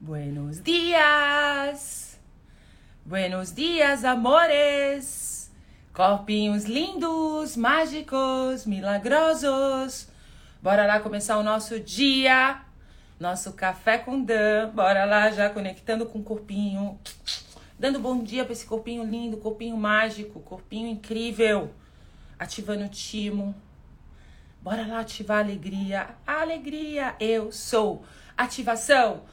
Buenos dias! Buenos dias, amores! Corpinhos lindos, mágicos, milagrosos. Bora lá começar o nosso dia, nosso café com Dan. Bora lá já conectando com o corpinho, dando bom dia para esse corpinho lindo, corpinho mágico, corpinho incrível, ativando o timo. Bora lá ativar a alegria. Alegria, eu sou. Ativação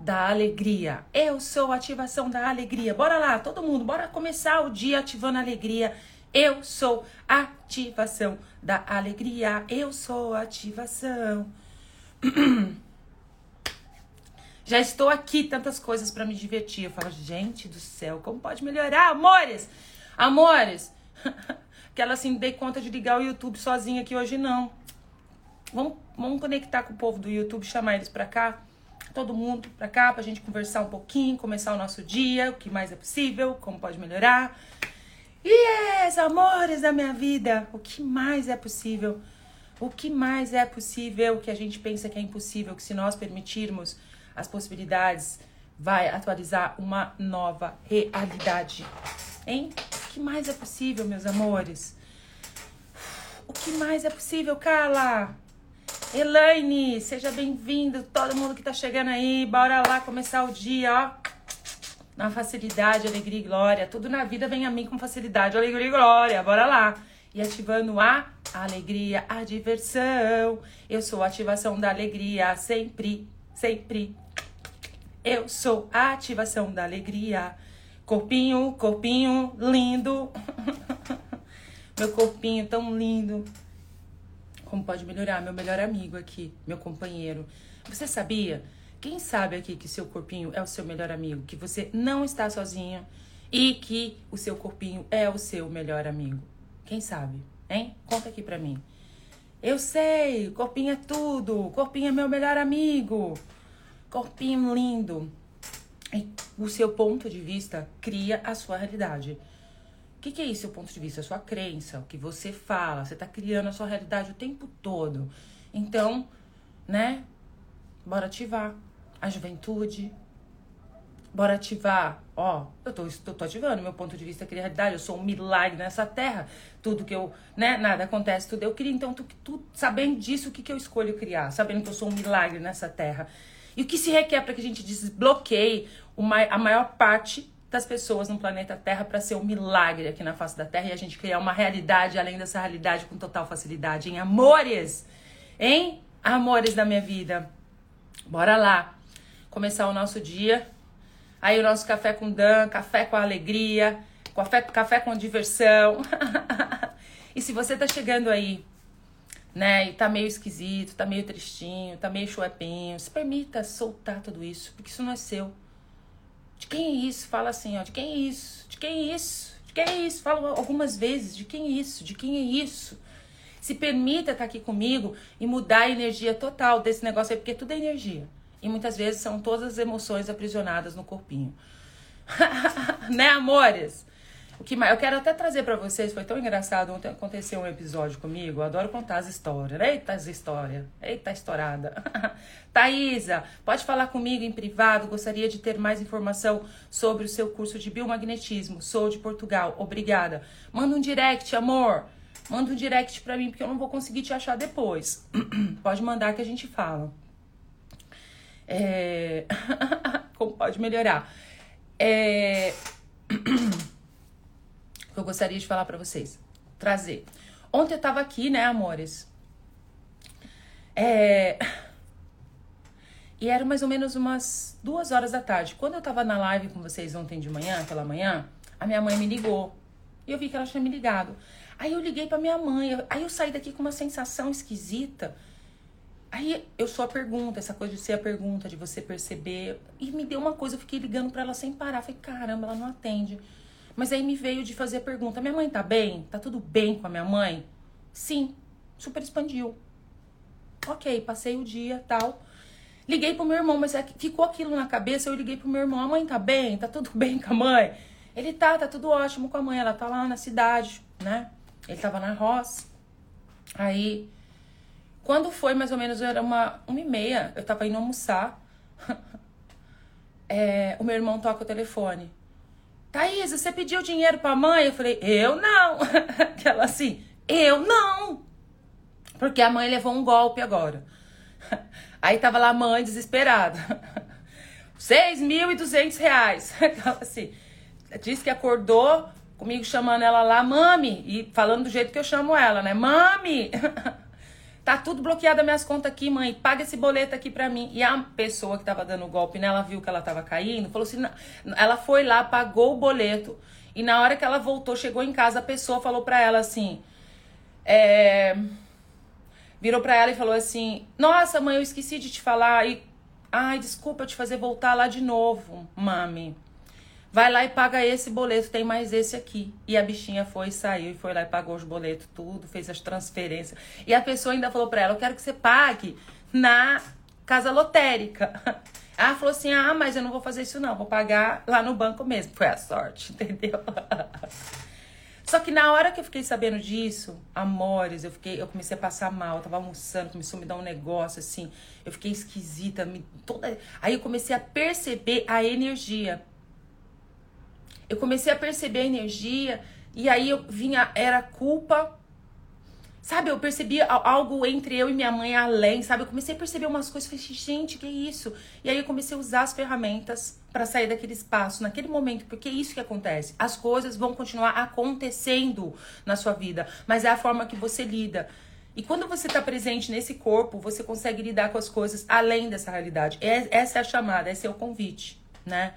da alegria. Eu sou ativação da alegria. Bora lá, todo mundo, bora começar o dia ativando a alegria. Eu sou ativação da alegria. Eu sou ativação. Já estou aqui, tantas coisas para me divertir. Eu falo, gente do céu, como pode melhorar? Amores! Amores! que ela assim, dei conta de ligar o YouTube sozinha aqui hoje, não. Vamos, vamos conectar com o povo do YouTube, chamar eles pra cá. Todo mundo pra cá pra gente conversar um pouquinho, começar o nosso dia, o que mais é possível, como pode melhorar. Yes, amores da minha vida, o que mais é possível? O que mais é possível que a gente pensa que é impossível, que se nós permitirmos as possibilidades, vai atualizar uma nova realidade. Hein? O que mais é possível, meus amores? O que mais é possível, Carla? Elaine, seja bem-vindo, todo mundo que tá chegando aí, bora lá começar o dia, ó. Na facilidade, alegria e glória. Tudo na vida vem a mim com facilidade, alegria e glória. Bora lá. E ativando a alegria, a diversão. Eu sou a ativação da alegria, sempre, sempre. Eu sou a ativação da alegria. Corpinho, corpinho lindo. Meu corpinho tão lindo. Como pode melhorar? Meu melhor amigo aqui, meu companheiro. Você sabia? Quem sabe aqui que seu corpinho é o seu melhor amigo? Que você não está sozinho e que o seu corpinho é o seu melhor amigo? Quem sabe? Hein? Conta aqui pra mim. Eu sei, corpinho é tudo. Corpinho é meu melhor amigo. Corpinho lindo. E o seu ponto de vista cria a sua realidade. O que, que é isso, seu ponto de vista? A sua crença, o que você fala. Você tá criando a sua realidade o tempo todo. Então, né? Bora ativar a juventude. Bora ativar. Ó, eu tô, tô, tô ativando meu ponto de vista, cria realidade. Eu sou um milagre nessa terra. Tudo que eu, né? Nada acontece, tudo eu crio. Então, tu, tu sabendo disso, o que, que eu escolho criar? Sabendo que eu sou um milagre nessa terra. E o que se requer para que a gente desbloqueie uma, a maior parte das pessoas no planeta Terra para ser um milagre aqui na face da Terra e a gente criar uma realidade além dessa realidade com total facilidade. Em amores, hein? Amores da minha vida. Bora lá. Começar o nosso dia. Aí o nosso café com Dan, café com alegria, café, café com diversão. e se você tá chegando aí, né, e tá meio esquisito, tá meio tristinho, tá meio chuepinho, se permita soltar tudo isso, porque isso não é seu. De quem é isso? Fala assim, ó, de quem é isso? De quem é isso? De quem é isso? Fala algumas vezes, de quem é isso? De quem é isso? Se permita estar aqui comigo e mudar a energia total desse negócio aí, porque tudo é energia. E muitas vezes são todas as emoções aprisionadas no corpinho. né, amores? O que mais? Eu quero até trazer para vocês, foi tão engraçado, ontem aconteceu um episódio comigo, eu adoro contar as histórias. Eita as histórias, eita estourada. Thaisa, pode falar comigo em privado, gostaria de ter mais informação sobre o seu curso de biomagnetismo. Sou de Portugal, obrigada. Manda um direct, amor. Manda um direct pra mim, porque eu não vou conseguir te achar depois. pode mandar que a gente fala. É... Como pode melhorar? É... que eu gostaria de falar para vocês. Trazer. Ontem eu tava aqui, né, amores? É... E era mais ou menos umas duas horas da tarde. Quando eu tava na live com vocês ontem de manhã, pela manhã, a minha mãe me ligou. E eu vi que ela tinha me ligado. Aí eu liguei pra minha mãe. Aí eu saí daqui com uma sensação esquisita. Aí eu a pergunta, essa coisa de ser a pergunta, de você perceber. E me deu uma coisa, eu fiquei ligando para ela sem parar. Falei, caramba, ela não atende. Mas aí me veio de fazer a pergunta: minha mãe tá bem? Tá tudo bem com a minha mãe? Sim, super expandiu. Ok, passei o dia tal. Liguei pro meu irmão, mas é ficou aquilo na cabeça. Eu liguei pro meu irmão: a mãe tá bem? Tá tudo bem com a mãe? Ele tá, tá tudo ótimo com a mãe. Ela tá lá na cidade, né? Ele tava na roça. Aí, quando foi mais ou menos, era uma, uma e meia, eu tava indo almoçar. é, o meu irmão toca o telefone. Thaís, você pediu dinheiro pra mãe? Eu falei, eu não. Ela assim, eu não. Porque a mãe levou um golpe agora. Aí tava lá a mãe desesperada. 6.200 reais. Ela assim, disse que acordou comigo chamando ela lá, mami, e falando do jeito que eu chamo ela, né? Mami! Tá tudo bloqueado as minhas contas aqui, mãe. Paga esse boleto aqui pra mim. E a pessoa que tava dando o golpe nela viu que ela tava caindo, falou assim: ela foi lá, pagou o boleto. E na hora que ela voltou, chegou em casa, a pessoa falou pra ela assim: é, virou pra ela e falou assim: Nossa, mãe, eu esqueci de te falar. E, Ai, desculpa te fazer voltar lá de novo, mami. Vai lá e paga esse boleto, tem mais esse aqui. E a bichinha foi, saiu e foi lá e pagou os boletos, tudo, fez as transferências. E a pessoa ainda falou pra ela: Eu quero que você pague na casa lotérica. Ela falou assim: Ah, mas eu não vou fazer isso, não, vou pagar lá no banco mesmo. Foi a sorte, entendeu? Só que na hora que eu fiquei sabendo disso, amores, eu fiquei, eu comecei a passar mal, eu tava almoçando, começou a me dar um negócio assim, eu fiquei esquisita, me, toda, aí eu comecei a perceber a energia. Eu comecei a perceber a energia e aí eu vinha era culpa Sabe, eu percebi algo entre eu e minha mãe além, sabe? Eu comecei a perceber umas coisas, falei, gente, que isso? E aí eu comecei a usar as ferramentas para sair daquele espaço, naquele momento, porque é isso que acontece. As coisas vão continuar acontecendo na sua vida, mas é a forma que você lida. E quando você está presente nesse corpo, você consegue lidar com as coisas além dessa realidade. É, essa é a chamada, esse é o convite, né?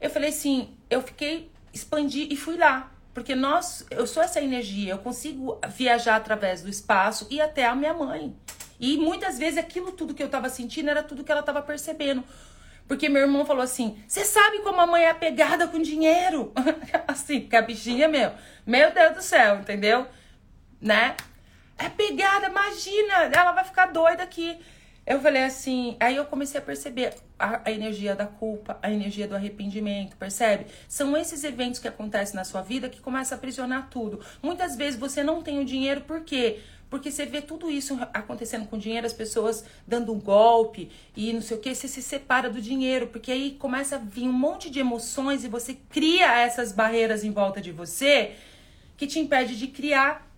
Eu falei assim, eu fiquei, expandi e fui lá. Porque nós, eu sou essa energia, eu consigo viajar através do espaço e até a minha mãe. E muitas vezes aquilo tudo que eu tava sentindo era tudo que ela tava percebendo. Porque meu irmão falou assim: Você sabe como a mãe é apegada com dinheiro? assim, porque a bichinha, meu, meu Deus do céu, entendeu? Né? É pegada, imagina, ela vai ficar doida aqui. Eu falei assim, aí eu comecei a perceber a, a, energia da culpa, a energia do arrependimento, percebe? São esses eventos que acontecem na sua vida que começam a aprisionar tudo. Muitas vezes você não tem o dinheiro, por quê? Porque você vê tudo isso acontecendo com dinheiro, as pessoas dando um golpe e não sei o que, você se separa do dinheiro, porque aí começa a vir um monte de emoções e você cria essas barreiras em volta de você que te impede de criar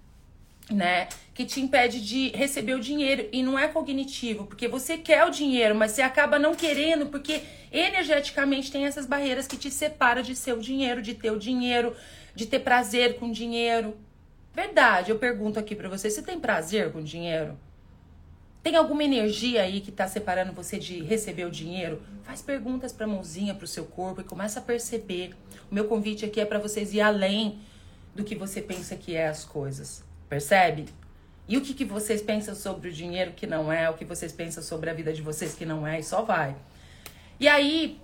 né? Que te impede de receber o dinheiro. E não é cognitivo, porque você quer o dinheiro, mas você acaba não querendo, porque energeticamente tem essas barreiras que te separam de ser o dinheiro, de ter o dinheiro, de ter prazer com o dinheiro. Verdade, eu pergunto aqui para você: você tem prazer com o dinheiro? Tem alguma energia aí que tá separando você de receber o dinheiro? Faz perguntas pra mãozinha, pro seu corpo e começa a perceber. O meu convite aqui é para vocês ir além do que você pensa que é as coisas. Percebe? E o que, que vocês pensam sobre o dinheiro que não é, o que vocês pensam sobre a vida de vocês que não é, e só vai. E aí,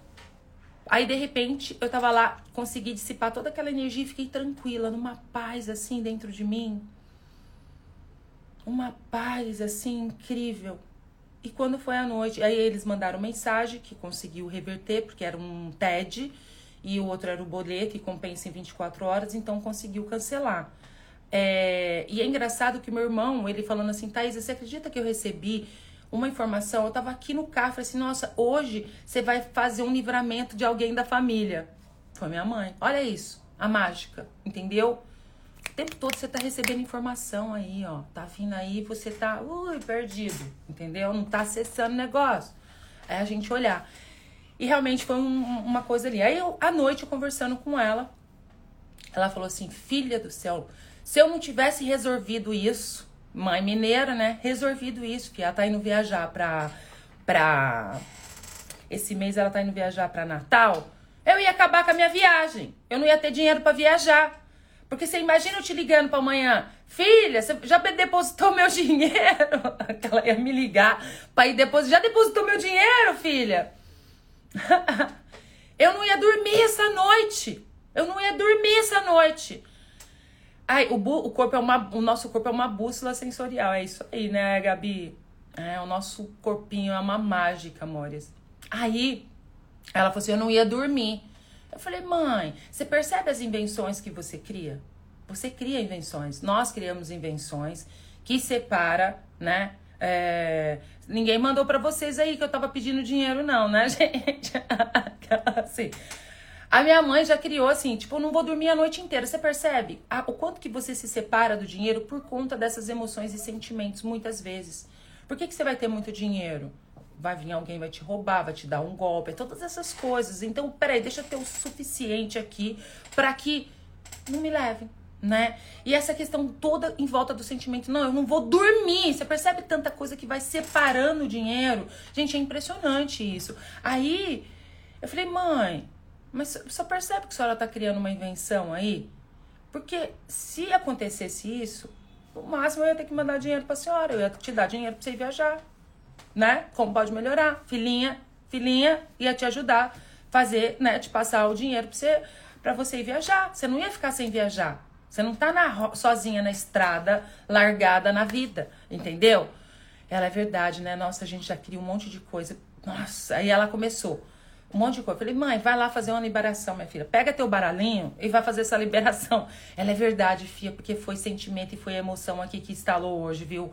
aí de repente, eu tava lá, consegui dissipar toda aquela energia e fiquei tranquila, numa paz assim dentro de mim. Uma paz assim incrível. E quando foi a noite, aí eles mandaram mensagem que conseguiu reverter, porque era um TED e o outro era o boleto e compensa em 24 horas, então conseguiu cancelar. É, e é engraçado que meu irmão, ele falando assim, Thaís, você acredita que eu recebi uma informação? Eu tava aqui no carro, falei assim, nossa, hoje você vai fazer um livramento de alguém da família. Foi minha mãe. Olha isso, a mágica, entendeu? O tempo todo você tá recebendo informação aí, ó. Tá vindo aí, você tá, ui, perdido, entendeu? Não tá acessando o negócio. É a gente olhar. E realmente foi um, uma coisa ali. Aí eu, à noite, eu conversando com ela, ela falou assim: Filha do céu, se eu não tivesse resolvido isso, mãe mineira, né? Resolvido isso, que ela tá indo viajar pra. pra... Esse mês ela tá indo viajar pra Natal. Eu ia acabar com a minha viagem. Eu não ia ter dinheiro para viajar. Porque você imagina eu te ligando para amanhã, filha, você já depositou meu dinheiro? Ela ia me ligar para ir depositar. Já depositou meu dinheiro, filha? eu não ia dormir essa noite. Eu não ia dormir essa noite. Ai, o, o corpo é uma. O nosso corpo é uma bússola sensorial. É isso aí, né, Gabi? É, o nosso corpinho é uma mágica, amores. Aí, ela falou assim: eu não ia dormir. Eu falei, mãe, você percebe as invenções que você cria? Você cria invenções. Nós criamos invenções que separa, né? É, ninguém mandou para vocês aí que eu tava pedindo dinheiro, não, né, gente? assim. A minha mãe já criou assim, tipo, não vou dormir a noite inteira. Você percebe o quanto que você se separa do dinheiro por conta dessas emoções e sentimentos, muitas vezes. Por que, que você vai ter muito dinheiro? Vai vir alguém, vai te roubar, vai te dar um golpe, todas essas coisas. Então, peraí, deixa eu ter o suficiente aqui para que não me levem né? E essa questão toda em volta do sentimento, não, eu não vou dormir. Você percebe tanta coisa que vai separando o dinheiro? Gente, é impressionante isso. Aí eu falei, mãe, mas só percebe que a senhora tá criando uma invenção aí? Porque se acontecesse isso, o máximo eu ia ter que mandar dinheiro pra senhora, eu ia te dar dinheiro pra você viajar, né? Como pode melhorar? Filhinha, filhinha ia te ajudar, fazer, né, te passar o dinheiro pra você, pra você ir viajar. Você não ia ficar sem viajar. Você não tá na, sozinha na estrada, largada na vida, entendeu? Ela é verdade, né? Nossa, a gente já cria um monte de coisa. Nossa, aí ela começou. Um monte de coisa. Eu falei, mãe, vai lá fazer uma liberação, minha filha. Pega teu baralhinho e vai fazer essa liberação. Ela é verdade, filha, porque foi sentimento e foi emoção aqui que instalou hoje, viu?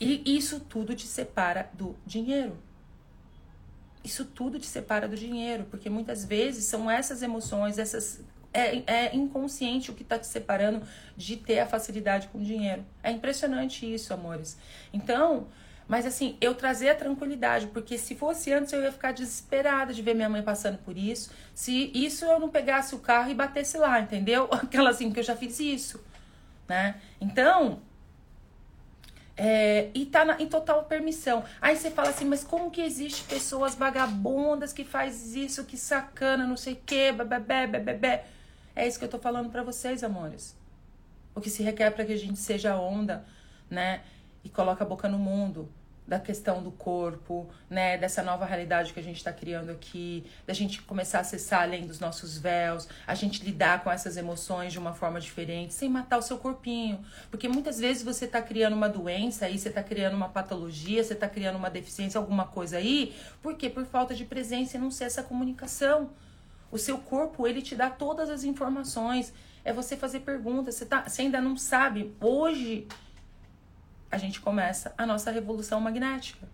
E isso tudo te separa do dinheiro. Isso tudo te separa do dinheiro, porque muitas vezes são essas emoções, essas é, é inconsciente o que está te separando de ter a facilidade com o dinheiro. É impressionante isso, amores. Então, mas assim, eu trazer a tranquilidade, porque se fosse antes eu ia ficar desesperada de ver minha mãe passando por isso. Se isso eu não pegasse o carro e batesse lá, entendeu? Aquela assim, que eu já fiz isso, né? Então, é, e tá na, em total permissão. Aí você fala assim, mas como que existe pessoas vagabundas que faz isso, que sacana, não sei o quê, bebê, bebê. É isso que eu tô falando para vocês, amores. O que se requer para que a gente seja onda, né? E coloque a boca no mundo da questão do corpo, né, dessa nova realidade que a gente está criando aqui, da gente começar a acessar além dos nossos véus, a gente lidar com essas emoções de uma forma diferente, sem matar o seu corpinho, porque muitas vezes você está criando uma doença aí, você está criando uma patologia, você está criando uma deficiência, alguma coisa aí, por quê? Por falta de presença e não ser essa comunicação. O seu corpo, ele te dá todas as informações. É você fazer perguntas. Você, tá, você ainda não sabe. Hoje, a gente começa a nossa revolução magnética.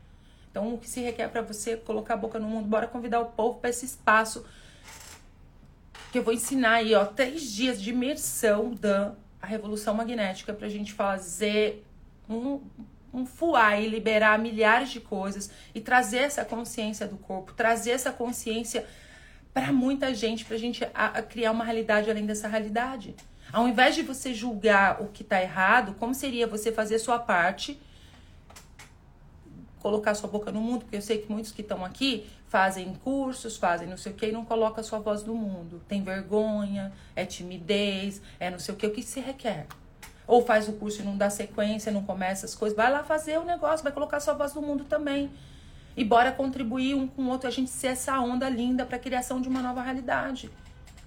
Então, o que se requer para você colocar a boca no mundo? Bora convidar o povo para esse espaço que eu vou ensinar aí, ó, três dias de imersão da a revolução magnética para a gente fazer um, um fuar e liberar milhares de coisas e trazer essa consciência do corpo, trazer essa consciência para muita gente, para a gente criar uma realidade além dessa realidade. Ao invés de você julgar o que está errado, como seria você fazer sua parte, colocar sua boca no mundo? Porque eu sei que muitos que estão aqui fazem cursos, fazem não sei o que e não colocam a sua voz no mundo. Tem vergonha, é timidez, é não sei o que, o que se requer. Ou faz o curso e não dá sequência, não começa as coisas. Vai lá fazer o negócio, vai colocar a sua voz no mundo também. E bora contribuir um com o outro, a gente ser essa onda linda para a criação de uma nova realidade.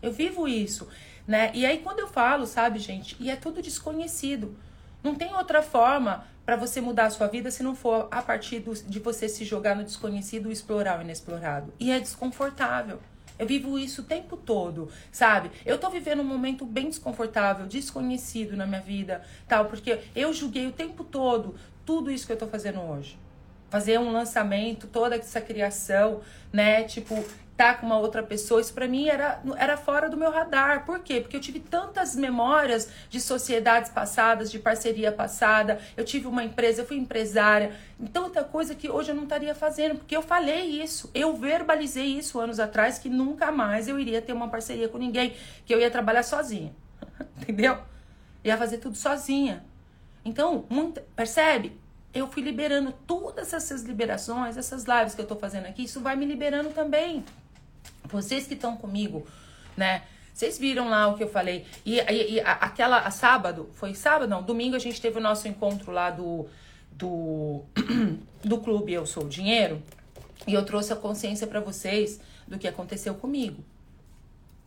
Eu vivo isso, né? E aí quando eu falo, sabe, gente, e é tudo desconhecido. Não tem outra forma para você mudar a sua vida se não for a partir do, de você se jogar no desconhecido e explorar o inexplorado. E é desconfortável. Eu vivo isso o tempo todo, sabe? Eu tô vivendo um momento bem desconfortável, desconhecido na minha vida, tal, porque eu julguei o tempo todo tudo isso que eu tô fazendo hoje fazer um lançamento, toda essa criação, né? Tipo, tá com uma outra pessoa, isso para mim era, era fora do meu radar. Por quê? Porque eu tive tantas memórias de sociedades passadas, de parceria passada. Eu tive uma empresa, eu fui empresária. Tanta coisa que hoje eu não estaria fazendo, porque eu falei isso. Eu verbalizei isso anos atrás que nunca mais eu iria ter uma parceria com ninguém, que eu ia trabalhar sozinha. Entendeu? Ia fazer tudo sozinha. Então, muita, percebe? eu fui liberando todas essas liberações, essas lives que eu tô fazendo aqui, isso vai me liberando também. Vocês que estão comigo, né? Vocês viram lá o que eu falei. E, e, e aquela, a sábado, foi sábado? Não, domingo a gente teve o nosso encontro lá do, do, do clube Eu Sou o Dinheiro. E eu trouxe a consciência para vocês do que aconteceu comigo.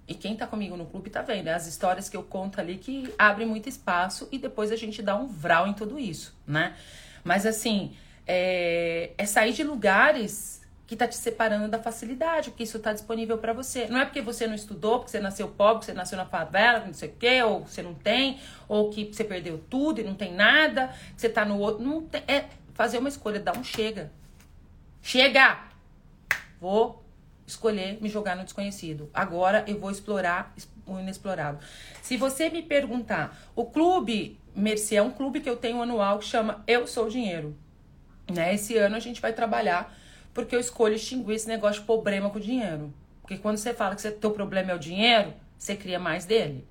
E quem tá comigo no clube tá vendo, né? As histórias que eu conto ali que abrem muito espaço e depois a gente dá um vral em tudo isso, né? Mas assim, é, é sair de lugares que tá te separando da facilidade, porque isso tá disponível para você. Não é porque você não estudou, porque você nasceu pobre, porque você nasceu na favela, não sei o quê, ou você não tem, ou que você perdeu tudo e não tem nada, que você tá no outro. Não tem, é fazer uma escolha, dar um chega. Chega! Vou escolher me jogar no desconhecido. Agora eu vou explorar o inexplorado. Se você me perguntar, o clube Mercy é um clube que eu tenho anual que chama Eu Sou Dinheiro. Né? Esse ano a gente vai trabalhar porque eu escolho extinguir esse negócio de problema com o dinheiro. Porque quando você fala que seu teu problema é o dinheiro, você cria mais dele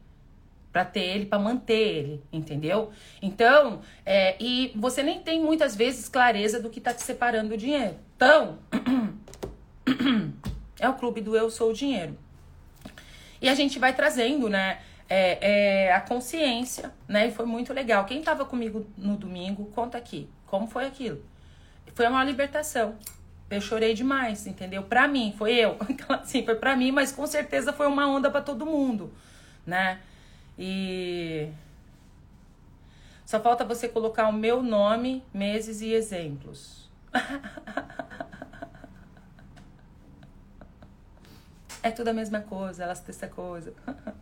para ter ele, para manter ele, entendeu? Então, é, e você nem tem muitas vezes clareza do que tá te separando do dinheiro. Então, é o clube do eu sou o dinheiro. E a gente vai trazendo, né, é, é, a consciência, né, e foi muito legal. Quem tava comigo no domingo, conta aqui, como foi aquilo? Foi uma libertação. Eu chorei demais, entendeu? Pra mim, foi eu. Assim, foi pra mim, mas com certeza foi uma onda para todo mundo, né? E só falta você colocar o meu nome, meses e exemplos. é tudo a mesma coisa, elas têm essa coisa.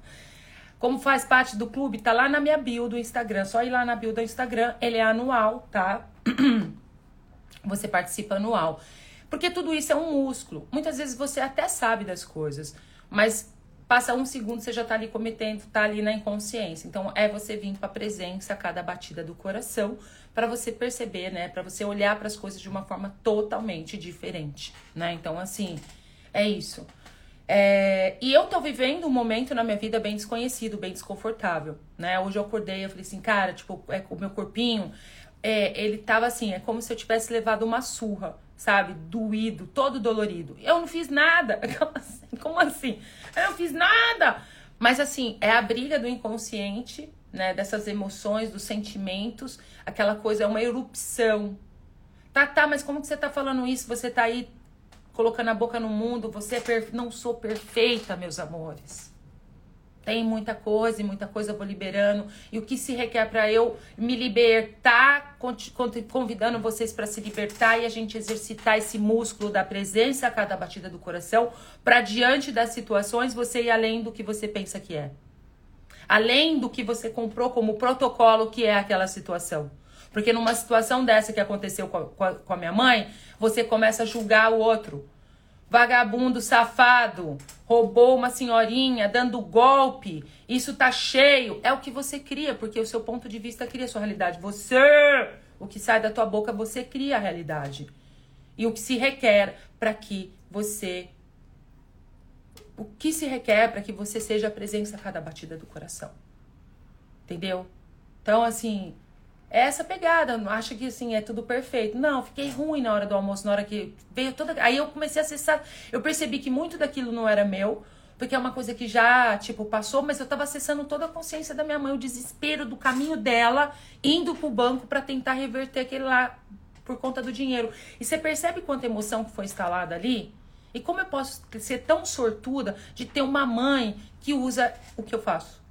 Como faz parte do clube, tá lá na minha bio do Instagram. Só ir lá na bio do Instagram, ele é anual, tá? Você participa anual. Porque tudo isso é um músculo. Muitas vezes você até sabe das coisas, mas Passa um segundo, você já tá ali cometendo, tá ali na inconsciência. Então, é você vir para a presença a cada batida do coração, para você perceber, né? Para você olhar para as coisas de uma forma totalmente diferente, né? Então, assim, é isso. É, e eu tô vivendo um momento na minha vida bem desconhecido, bem desconfortável, né? Hoje eu acordei, eu falei assim, cara, tipo, é, o meu corpinho, é, ele tava assim, é como se eu tivesse levado uma surra, sabe? Doído, todo dolorido. Eu não fiz nada. Como assim? Eu não fiz nada. Mas assim, é a briga do inconsciente, né? Dessas emoções, dos sentimentos. Aquela coisa é uma erupção. Tá, tá, mas como que você tá falando isso? Você tá aí colocando a boca no mundo. Você é perfe... não sou perfeita, meus amores. Tem muita coisa e muita coisa eu vou liberando. E o que se requer para eu me libertar, convidando vocês para se libertar e a gente exercitar esse músculo da presença a cada batida do coração, para diante das situações você ir além do que você pensa que é. Além do que você comprou como protocolo que é aquela situação. Porque numa situação dessa que aconteceu com a, com a minha mãe, você começa a julgar o outro vagabundo safado, roubou uma senhorinha, dando golpe, isso tá cheio. É o que você cria, porque o seu ponto de vista cria a sua realidade. Você, o que sai da tua boca, você cria a realidade. E o que se requer para que você o que se requer para que você seja a presença a cada batida do coração. Entendeu? Então, assim, é essa pegada, acha que assim é tudo perfeito. Não, fiquei ruim na hora do almoço, na hora que veio toda. Aí eu comecei a acessar, eu percebi que muito daquilo não era meu, porque é uma coisa que já, tipo, passou, mas eu tava acessando toda a consciência da minha mãe, o desespero do caminho dela, indo pro banco para tentar reverter aquele lá por conta do dinheiro. E você percebe quanta emoção que foi instalada ali? E como eu posso ser tão sortuda de ter uma mãe que usa o que eu faço?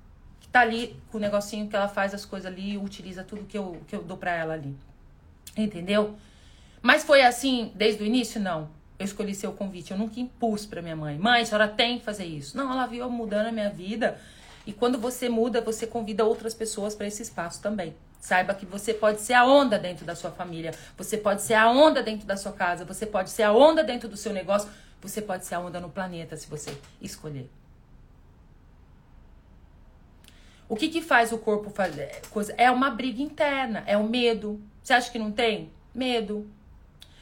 Tá ali com o negocinho que ela faz as coisas ali, utiliza tudo que eu, que eu dou pra ela ali. Entendeu? Mas foi assim desde o início? Não. Eu escolhi ser o convite. Eu nunca impus pra minha mãe. Mãe, a senhora tem que fazer isso. Não, ela viu mudando a minha vida. E quando você muda, você convida outras pessoas para esse espaço também. Saiba que você pode ser a onda dentro da sua família. Você pode ser a onda dentro da sua casa. Você pode ser a onda dentro do seu negócio. Você pode ser a onda no planeta se você escolher. O que, que faz o corpo fazer coisa? É uma briga interna, é o medo. Você acha que não tem? Medo.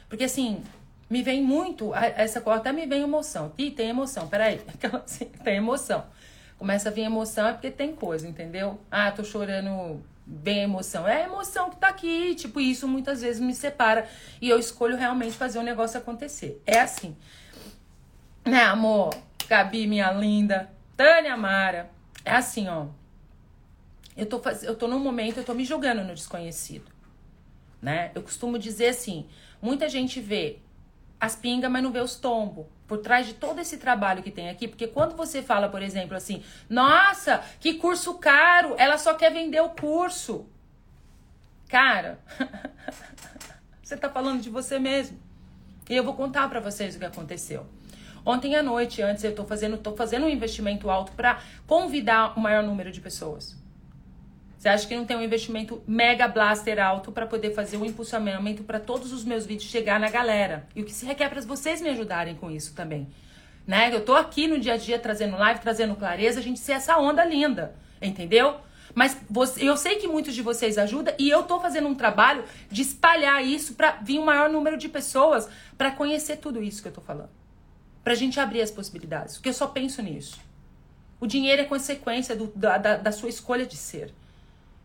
Porque assim, me vem muito essa coisa, até me vem emoção. Ih, tem emoção, peraí. Assim, tem emoção. Começa a vir emoção é porque tem coisa, entendeu? Ah, tô chorando, vem emoção. É a emoção que tá aqui, tipo, isso muitas vezes me separa e eu escolho realmente fazer o negócio acontecer. É assim. Né, amor? Gabi, minha linda. Tânia Mara. É assim, ó. Eu tô, faz... eu tô num momento, eu tô me jogando no desconhecido. Né? Eu costumo dizer assim: muita gente vê as pingas, mas não vê os tombos. Por trás de todo esse trabalho que tem aqui, porque quando você fala, por exemplo, assim, nossa, que curso caro, ela só quer vender o curso. Cara, você tá falando de você mesmo. E eu vou contar para vocês o que aconteceu. Ontem à noite, antes eu tô fazendo, tô fazendo um investimento alto para convidar o maior número de pessoas. Você acha que não tem um investimento mega blaster alto para poder fazer um impulsionamento para todos os meus vídeos chegar na galera? E o que se requer para vocês me ajudarem com isso também. né? Eu tô aqui no dia a dia trazendo live, trazendo clareza, a gente ser essa onda linda, entendeu? Mas você, eu sei que muitos de vocês ajudam e eu tô fazendo um trabalho de espalhar isso para vir um maior número de pessoas para conhecer tudo isso que eu tô falando. Pra gente abrir as possibilidades, porque eu só penso nisso. O dinheiro é consequência do, da, da, da sua escolha de ser.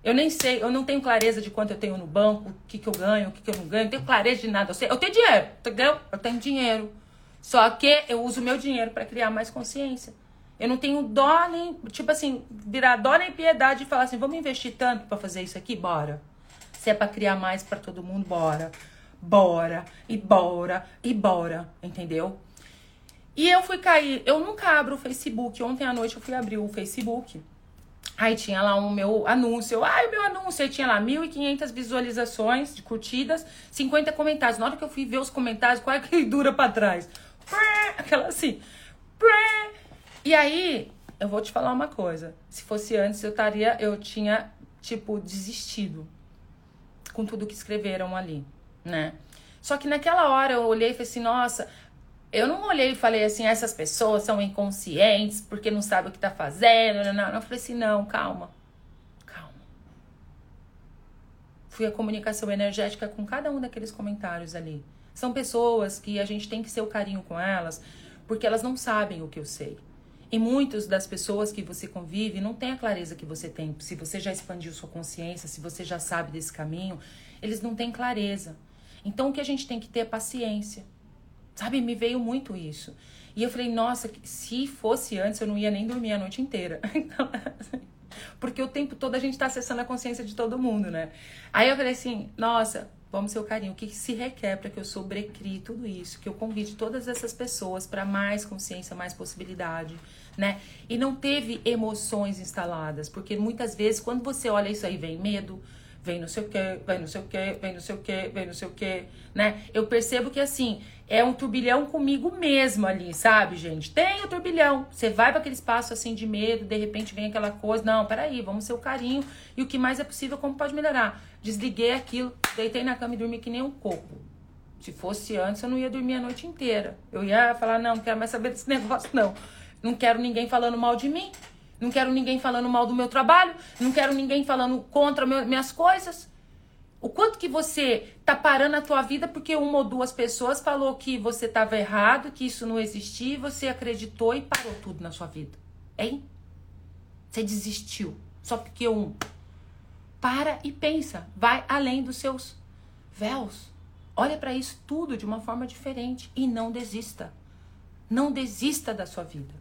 Eu nem sei, eu não tenho clareza de quanto eu tenho no banco, o que, que eu ganho, o que, que eu não ganho, não tenho clareza de nada. Eu, sei, eu tenho dinheiro, entendeu? Eu tenho dinheiro. Só que eu uso meu dinheiro para criar mais consciência. Eu não tenho dó nem, tipo assim, virar dó nem piedade e falar assim, vamos investir tanto para fazer isso aqui? Bora. Se é para criar mais para todo mundo, bora. Bora, e bora, e bora, entendeu? E eu fui cair, eu nunca abro o Facebook. Ontem à noite eu fui abrir o Facebook. Aí tinha lá um meu anúncio. Ai, o meu anúncio. Aí tinha lá 1.500 visualizações de curtidas, 50 comentários. Na hora que eu fui ver os comentários, qual é que dura pra trás? Aquela assim. E aí, eu vou te falar uma coisa. Se fosse antes, eu estaria, eu tinha, tipo, desistido com tudo que escreveram ali, né? Só que naquela hora eu olhei e falei assim, nossa, eu não olhei e falei assim, essas pessoas são inconscientes porque não sabem o que tá fazendo. Não, não. Eu falei assim, não, calma. Calma. Fui a comunicação energética com cada um daqueles comentários ali. São pessoas que a gente tem que ser o carinho com elas, porque elas não sabem o que eu sei. E muitas das pessoas que você convive não têm a clareza que você tem. Se você já expandiu sua consciência, se você já sabe desse caminho, eles não têm clareza. Então o que a gente tem que ter é paciência. Sabe, me veio muito isso. E eu falei, nossa, se fosse antes eu não ia nem dormir a noite inteira. Então, porque o tempo todo a gente tá acessando a consciência de todo mundo, né? Aí eu falei assim, nossa, Vamos ser o carinho. O que se requer para que eu sobrecrie tudo isso? Que eu convide todas essas pessoas para mais consciência, mais possibilidade, né? E não teve emoções instaladas, porque muitas vezes quando você olha isso aí vem medo, vem não sei o que, vem não sei o que, vem não sei o que, vem não sei o que, né? Eu percebo que assim, é um turbilhão comigo mesmo ali, sabe, gente? Tem o turbilhão. Você vai para aquele espaço assim de medo, de repente vem aquela coisa, não, peraí, vamos ser o carinho e o que mais é possível, como pode melhorar. Desliguei aquilo, deitei na cama e dormi que nem um coco. Se fosse antes, eu não ia dormir a noite inteira. Eu ia falar, não, não quero mais saber desse negócio, não. Não quero ninguém falando mal de mim. Não quero ninguém falando mal do meu trabalho. Não quero ninguém falando contra meu, minhas coisas. O quanto que você tá parando a tua vida porque uma ou duas pessoas falou que você estava errado, que isso não existia, e você acreditou e parou tudo na sua vida. Hein? Você desistiu. Só porque um. Para e pensa. Vai além dos seus véus. Olha para isso tudo de uma forma diferente e não desista. Não desista da sua vida.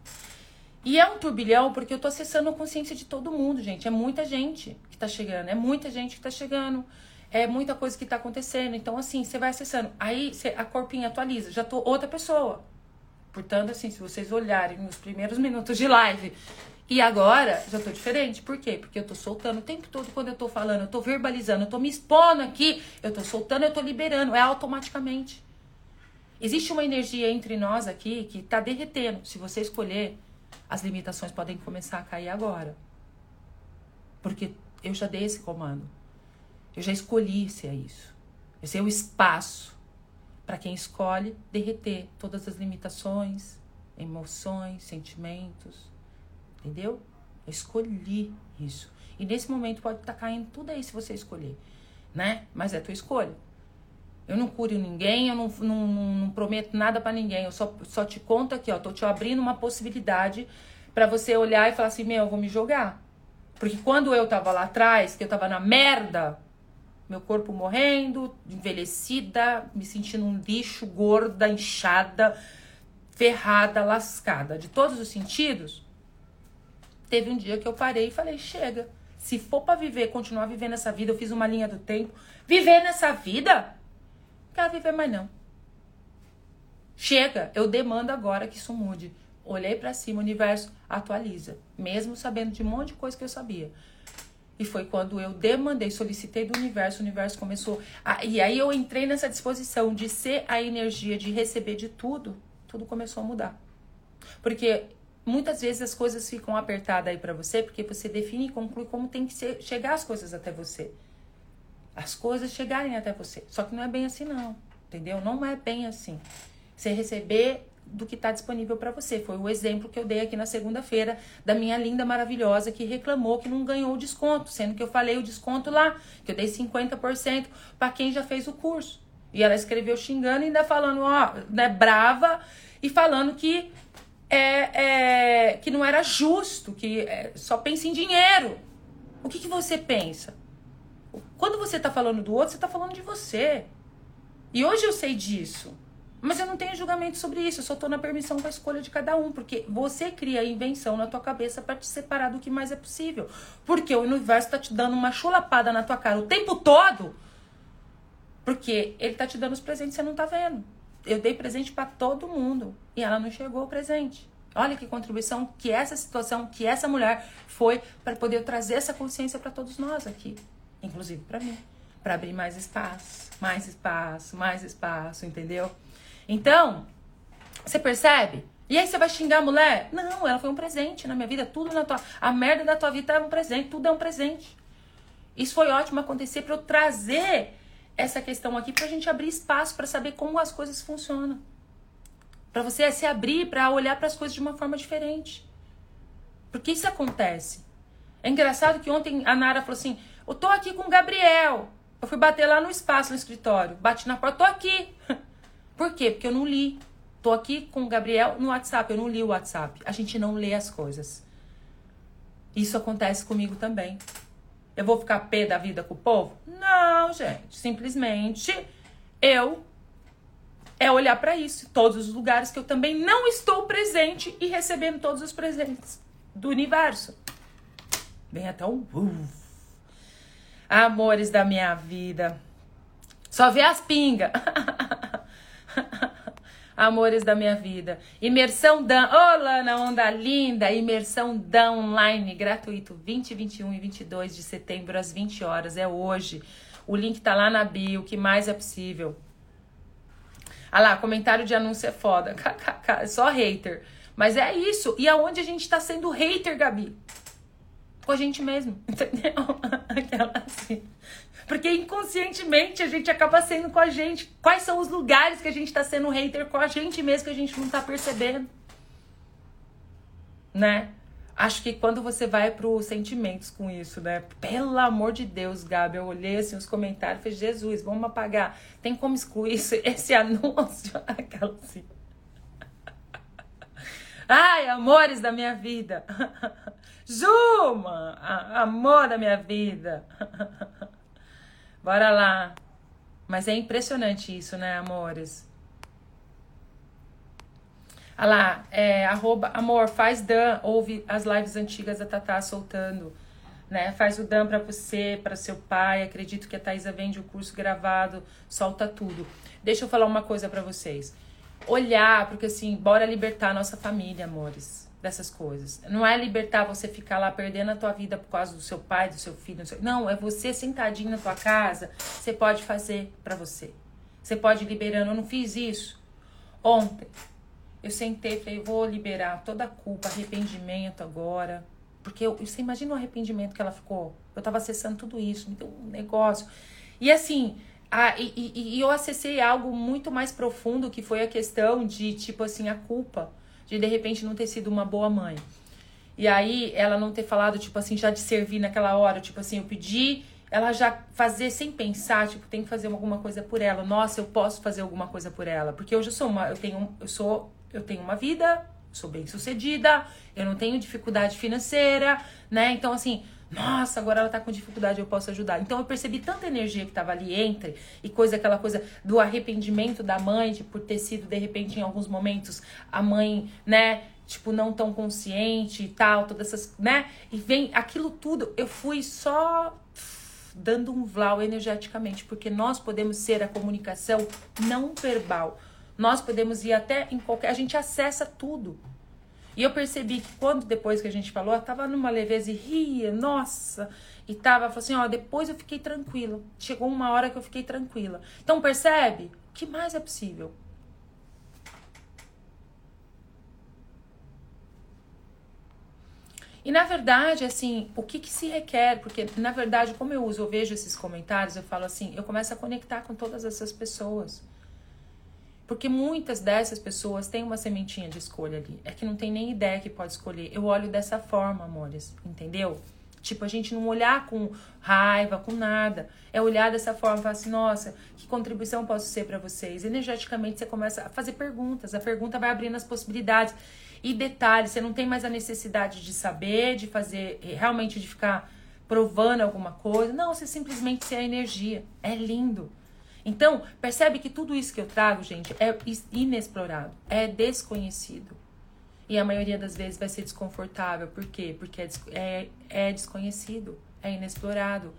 E é um turbilhão porque eu tô acessando a consciência de todo mundo, gente. É muita gente que tá chegando, é muita gente que tá chegando. É muita coisa que tá acontecendo. Então, assim, você vai acessando. Aí a corpinha atualiza, já tô outra pessoa. Portanto, assim, se vocês olharem nos primeiros minutos de live e agora, já tô diferente. Por quê? Porque eu tô soltando o tempo todo quando eu tô falando, eu tô verbalizando, eu tô me expondo aqui, eu tô soltando, eu tô liberando. É automaticamente. Existe uma energia entre nós aqui que tá derretendo. Se você escolher as limitações podem começar a cair agora. Porque eu já dei esse comando. Eu já escolhi ser isso. Esse é o espaço para quem escolhe derreter todas as limitações, emoções, sentimentos. Entendeu? Eu escolhi isso. E nesse momento pode estar tá caindo tudo aí se você escolher, né? Mas é tua escolha. Eu não curo ninguém, eu não, não, não prometo nada para ninguém. Eu só, só te conto aqui, ó. Tô te abrindo uma possibilidade para você olhar e falar assim: meu, eu vou me jogar. Porque quando eu tava lá atrás, que eu tava na merda, meu corpo morrendo, envelhecida, me sentindo um lixo, gorda, inchada, ferrada, lascada, de todos os sentidos. Teve um dia que eu parei e falei: chega. Se for para viver, continuar vivendo essa vida, eu fiz uma linha do tempo. Viver nessa vida? Quero viver mais não. Chega, eu demando agora que isso mude. Olhei para cima, o universo atualiza, mesmo sabendo de um monte de coisa que eu sabia. E foi quando eu demandei, solicitei do universo, o universo começou. A, e aí eu entrei nessa disposição de ser a energia, de receber de tudo, tudo começou a mudar. Porque muitas vezes as coisas ficam apertadas aí para você, porque você define e conclui como tem que ser, chegar as coisas até você as coisas chegarem até você. Só que não é bem assim, não. Entendeu? Não é bem assim. Você receber do que está disponível para você. Foi o exemplo que eu dei aqui na segunda-feira da minha linda maravilhosa que reclamou que não ganhou o desconto, sendo que eu falei o desconto lá, que eu dei 50% para quem já fez o curso. E ela escreveu xingando e ainda falando, ó, né, brava e falando que é, é, que não era justo, que é, só pensa em dinheiro. O que, que você pensa? Quando você está falando do outro, você está falando de você. E hoje eu sei disso. Mas eu não tenho julgamento sobre isso, eu só estou na permissão com a escolha de cada um, porque você cria a invenção na tua cabeça para te separar do que mais é possível. Porque o universo está te dando uma chulapada na tua cara o tempo todo, porque ele está te dando os presentes e você não está vendo. Eu dei presente para todo mundo e ela não chegou o presente. Olha que contribuição que essa situação, que essa mulher foi para poder trazer essa consciência para todos nós aqui, inclusive para mim, para abrir mais espaço, mais espaço, mais espaço, entendeu? Então, você percebe? E aí você vai xingar a mulher? Não, ela foi um presente na minha vida, tudo na tua, a merda da tua vida é um presente, tudo é um presente. Isso foi ótimo acontecer para eu trazer essa questão aqui pra gente abrir espaço para saber como as coisas funcionam. Para você se abrir para olhar para as coisas de uma forma diferente. Porque isso acontece. É engraçado que ontem a Nara falou assim: "Eu tô aqui com o Gabriel". Eu fui bater lá no espaço no escritório, bati na porta, tô aqui. Por quê? Porque eu não li. Tô aqui com o Gabriel no WhatsApp, eu não li o WhatsApp. A gente não lê as coisas. Isso acontece comigo também. Eu vou ficar pé da vida com o povo? Não, gente. Simplesmente eu é olhar para isso, todos os lugares que eu também não estou presente e recebendo todos os presentes do universo. Vem até um uh. Amores da minha vida. Só vê as pingas. Amores da minha vida. Imersão Dan. Ô, Lana, onda linda. Imersão Dan online, gratuito. 20, 21 e 22 de setembro, às 20 horas. É hoje. O link tá lá na bio. O que mais é possível? Ah lá, comentário de anúncio é foda. Só hater. Mas é isso. E aonde a gente tá sendo hater, Gabi? Com a gente mesmo. Entendeu? Aquela assim. Porque inconscientemente a gente acaba sendo com a gente. Quais são os lugares que a gente tá sendo hater com a gente mesmo que a gente não tá percebendo? Né? Acho que quando você vai pro sentimentos com isso, né? Pelo amor de Deus, Gabi, eu olhei assim os comentários e falei, Jesus, vamos apagar. Tem como excluir esse anúncio? Aquela assim. Ai, amores da minha vida. Juma, amor da minha vida. Bora lá. Mas é impressionante isso, né, amores? Olha lá, é, arroba, amor, faz Dan, ouve as lives antigas da Tatá soltando, né? Faz o Dan pra você, para seu pai. Acredito que a Thaisa vende o curso gravado, solta tudo. Deixa eu falar uma coisa para vocês. Olhar, porque assim, bora libertar a nossa família, amores dessas coisas. Não é libertar você ficar lá perdendo a tua vida por causa do seu pai, do seu filho. Seu... Não, é você sentadinho na tua casa. Você pode fazer para você. Você pode ir liberando. Eu não fiz isso. Ontem, eu sentei e falei, vou liberar toda a culpa, arrependimento agora. Porque eu, você imagina o arrependimento que ela ficou. Eu tava acessando tudo isso, me deu um negócio. E assim, a, e, e, e eu acessei algo muito mais profundo que foi a questão de, tipo assim, a culpa de de repente não ter sido uma boa mãe. E aí ela não ter falado, tipo assim, já de servir naquela hora, tipo assim, eu pedi, ela já fazer sem pensar, tipo, tem que fazer alguma coisa por ela. Nossa, eu posso fazer alguma coisa por ela, porque eu já sou uma, eu tenho, eu sou, eu tenho uma vida, sou bem-sucedida, eu não tenho dificuldade financeira, né? Então assim, nossa, agora ela tá com dificuldade, eu posso ajudar. Então eu percebi tanta energia que tava ali entre e coisa, aquela coisa do arrependimento da mãe, de por ter sido, de repente, em alguns momentos, a mãe, né, tipo, não tão consciente e tal, todas essas, né? E vem aquilo tudo, eu fui só dando um vlau energeticamente, porque nós podemos ser a comunicação não verbal. Nós podemos ir até em qualquer. A gente acessa tudo. E eu percebi que quando depois que a gente falou, ela tava numa leveza e ria, nossa, e tava assim, ó, depois eu fiquei tranquila. Chegou uma hora que eu fiquei tranquila. Então percebe? O que mais é possível? E na verdade, assim, o que, que se requer? Porque, na verdade, como eu uso, eu vejo esses comentários, eu falo assim, eu começo a conectar com todas essas pessoas. Porque muitas dessas pessoas têm uma sementinha de escolha ali. É que não tem nem ideia que pode escolher. Eu olho dessa forma, amores, entendeu? Tipo, a gente não olhar com raiva, com nada. É olhar dessa forma, falar assim, nossa, que contribuição posso ser para vocês? Energeticamente você começa a fazer perguntas. A pergunta vai abrindo as possibilidades. E detalhe, você não tem mais a necessidade de saber, de fazer, realmente de ficar provando alguma coisa. Não, você simplesmente ser a energia. É lindo. Então, percebe que tudo isso que eu trago, gente, é inexplorado, é desconhecido. E a maioria das vezes vai ser desconfortável. Por quê? Porque é, é, é desconhecido, é inexplorado.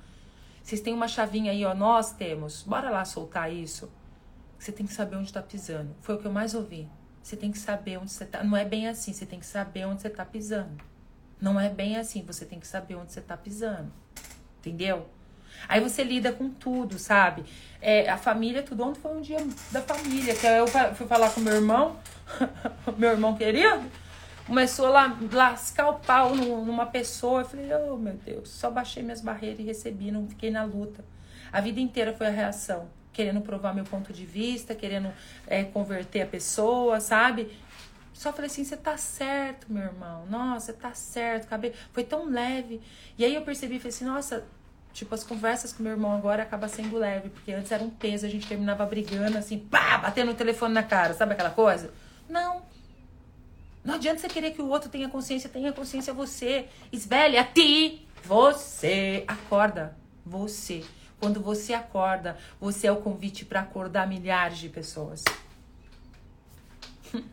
Vocês têm uma chavinha aí, ó, nós temos. Bora lá soltar isso. Você tem que saber onde está pisando. Foi o que eu mais ouvi. Você tem que saber onde você está. Não é bem assim, você tem que saber onde você está pisando. Não é bem assim, você tem que saber onde você está pisando. Entendeu? Aí você lida com tudo, sabe? É, a família, tudo. Ontem foi um dia da família, que eu fui falar com meu irmão, meu irmão querido, começou a lascar o pau numa pessoa. Eu falei, oh meu Deus, só baixei minhas barreiras e recebi, não fiquei na luta. A vida inteira foi a reação, querendo provar meu ponto de vista, querendo é, converter a pessoa, sabe? Só falei assim, você tá certo, meu irmão. Nossa, tá certo. Acabei... Foi tão leve. E aí eu percebi, falei assim, nossa, Tipo, as conversas com meu irmão agora acaba sendo leve, porque antes era um peso, a gente terminava brigando, assim, pá, batendo o telefone na cara, sabe aquela coisa? Não. Não adianta você querer que o outro tenha consciência, tenha consciência você. Esvelha a ti. Você. Acorda. Você. Quando você acorda, você é o convite para acordar milhares de pessoas.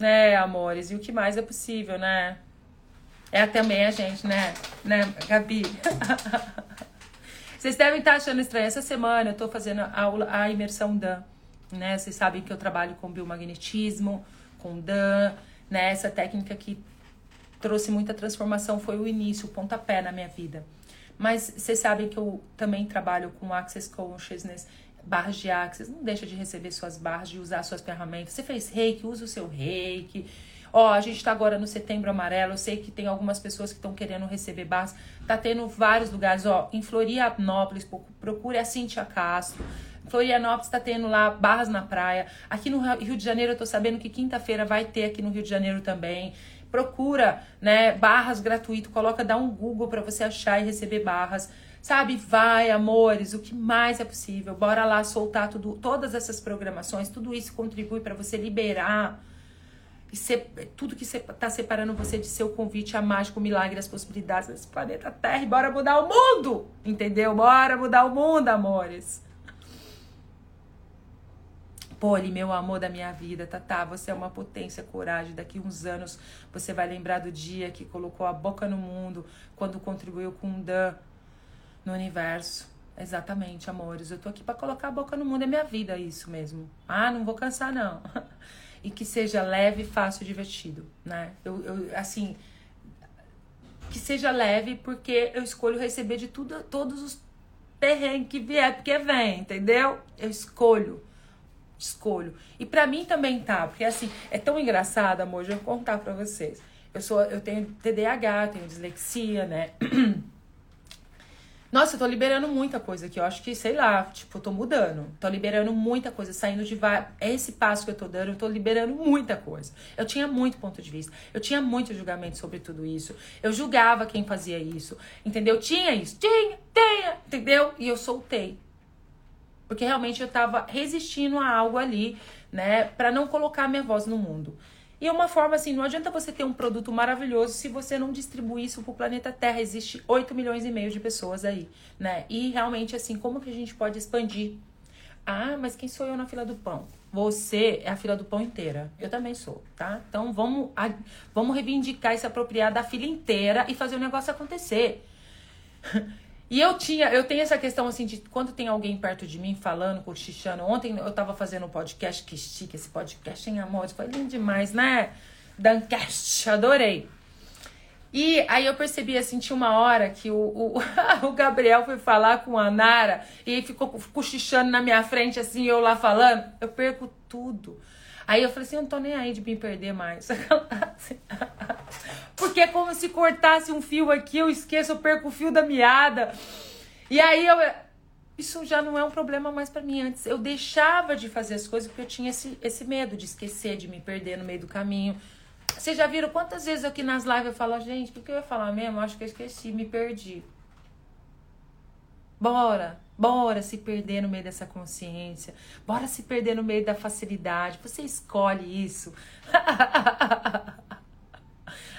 é, amores, e o que mais é possível, né? É também a gente, né? Né, Gabi? Vocês devem estar achando estranho. Essa semana eu estou fazendo a, aula, a imersão Dan. Né? Vocês sabem que eu trabalho com biomagnetismo, com Dan. Né? Essa técnica que trouxe muita transformação foi o início, o pontapé na minha vida. Mas vocês sabem que eu também trabalho com Access Consciousness, barras de Access. Não deixa de receber suas barras, de usar suas ferramentas. Você fez reiki, usa o seu reiki Ó, a gente tá agora no setembro amarelo. Eu sei que tem algumas pessoas que estão querendo receber barras. Tá tendo vários lugares, ó. Em Florianópolis, procure a Cintia Castro. Florianópolis está tendo lá barras na praia. Aqui no Rio de Janeiro, eu tô sabendo que quinta-feira vai ter aqui no Rio de Janeiro também. Procura, né, barras gratuito, coloca, dá um Google para você achar e receber barras. Sabe, vai, amores, o que mais é possível. Bora lá soltar tudo, todas essas programações, tudo isso contribui para você liberar tudo que está separando você de seu convite a mágico, milagre, as possibilidades desse planeta Terra. E bora mudar o mundo! Entendeu? Bora mudar o mundo, amores! Poli, meu amor da minha vida, Tatá, você é uma potência, coragem. Daqui uns anos você vai lembrar do dia que colocou a boca no mundo, quando contribuiu com um Dan no universo. Exatamente, amores. Eu tô aqui para colocar a boca no mundo, é minha vida isso mesmo. Ah, não vou cansar, não. e que seja leve, fácil, divertido, né? Eu, eu assim, que seja leve porque eu escolho receber de tudo, todos os perrengues que vier, porque vem, entendeu? Eu escolho, escolho. E para mim também tá, porque assim, é tão engraçado, amor, eu vou contar para vocês. Eu sou, eu tenho TDAH, tenho dislexia, né? Nossa, eu tô liberando muita coisa aqui. Eu acho que, sei lá, tipo, eu tô mudando. Tô liberando muita coisa, saindo de. É esse passo que eu tô dando, eu tô liberando muita coisa. Eu tinha muito ponto de vista. Eu tinha muito julgamento sobre tudo isso. Eu julgava quem fazia isso. Entendeu? Tinha isso. Tinha, tinha, entendeu? E eu soltei. Porque realmente eu tava resistindo a algo ali, né? para não colocar minha voz no mundo. E é uma forma assim, não adianta você ter um produto maravilhoso se você não distribuir isso pro planeta Terra. Existe 8 milhões e meio de pessoas aí, né? E realmente assim, como que a gente pode expandir? Ah, mas quem sou eu na fila do pão? Você é a fila do pão inteira. Eu também sou, tá? Então vamos, vamos reivindicar e se apropriar da fila inteira e fazer o negócio acontecer. E eu tinha, eu tenho essa questão assim de quando tem alguém perto de mim falando, cochichando. Ontem eu tava fazendo um podcast que estica esse podcast em amor, foi lindo demais, né? Dancast, adorei. E aí eu percebi assim, tinha uma hora que o, o, o Gabriel foi falar com a Nara e ficou cochichando na minha frente, assim, eu lá falando, eu perco tudo. Aí eu falei assim, eu não tô nem aí de me perder mais. Porque é como se cortasse um fio aqui, eu esqueço, eu perco o fio da meada. E aí eu. isso já não é um problema mais para mim. Antes eu deixava de fazer as coisas porque eu tinha esse, esse medo de esquecer, de me perder no meio do caminho. Vocês já viram quantas vezes aqui nas lives eu falo, gente, o que eu ia falar mesmo? Acho que eu esqueci, me perdi. Bora, bora se perder no meio dessa consciência. Bora se perder no meio da facilidade. Você escolhe isso.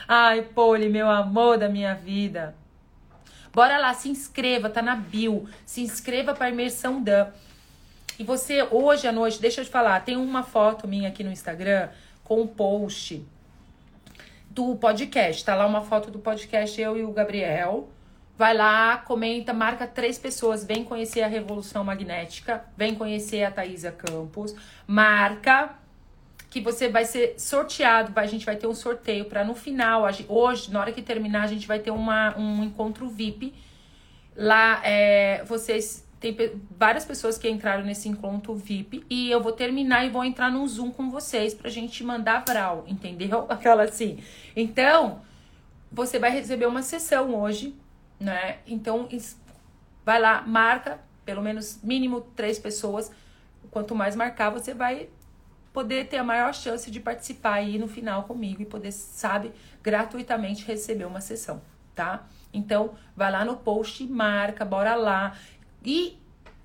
Ai, Poli, meu amor da minha vida. Bora lá, se inscreva, tá na bio. Se inscreva para imersão Dan. E você, hoje à noite, deixa eu te falar, tem uma foto minha aqui no Instagram com um post do podcast. Tá lá uma foto do podcast, eu e o Gabriel. Vai lá, comenta, marca três pessoas. Vem conhecer a Revolução Magnética. Vem conhecer a Thaisa Campos. Marca que você vai ser sorteado, a gente vai ter um sorteio para no final, hoje, na hora que terminar, a gente vai ter uma, um encontro VIP. Lá, é, vocês tem várias pessoas que entraram nesse encontro VIP e eu vou terminar e vou entrar num Zoom com vocês pra gente mandar vral, entendeu? Aquela assim. Então, você vai receber uma sessão hoje, né? Então, vai lá, marca pelo menos mínimo três pessoas. Quanto mais marcar, você vai poder ter a maior chance de participar aí no final comigo e poder, sabe, gratuitamente receber uma sessão, tá? Então, vai lá no post, marca, bora lá e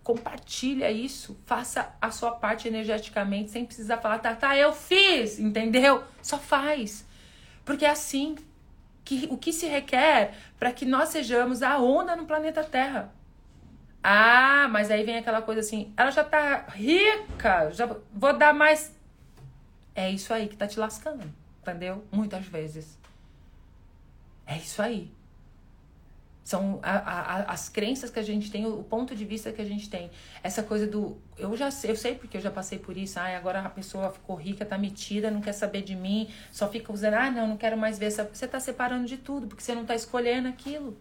compartilha isso, faça a sua parte energeticamente sem precisar falar, tá, tá, eu fiz, entendeu? Só faz. Porque é assim que o que se requer para que nós sejamos a onda no planeta Terra. Ah, mas aí vem aquela coisa assim, ela já tá rica, já vou dar mais. É isso aí que tá te lascando, entendeu? Muitas vezes. É isso aí. São a, a, as crenças que a gente tem, o ponto de vista que a gente tem. Essa coisa do. Eu já sei, eu sei porque eu já passei por isso. Ai, agora a pessoa ficou rica, tá metida, não quer saber de mim, só fica usando, ah, não, não quero mais ver. Você tá separando de tudo, porque você não tá escolhendo aquilo.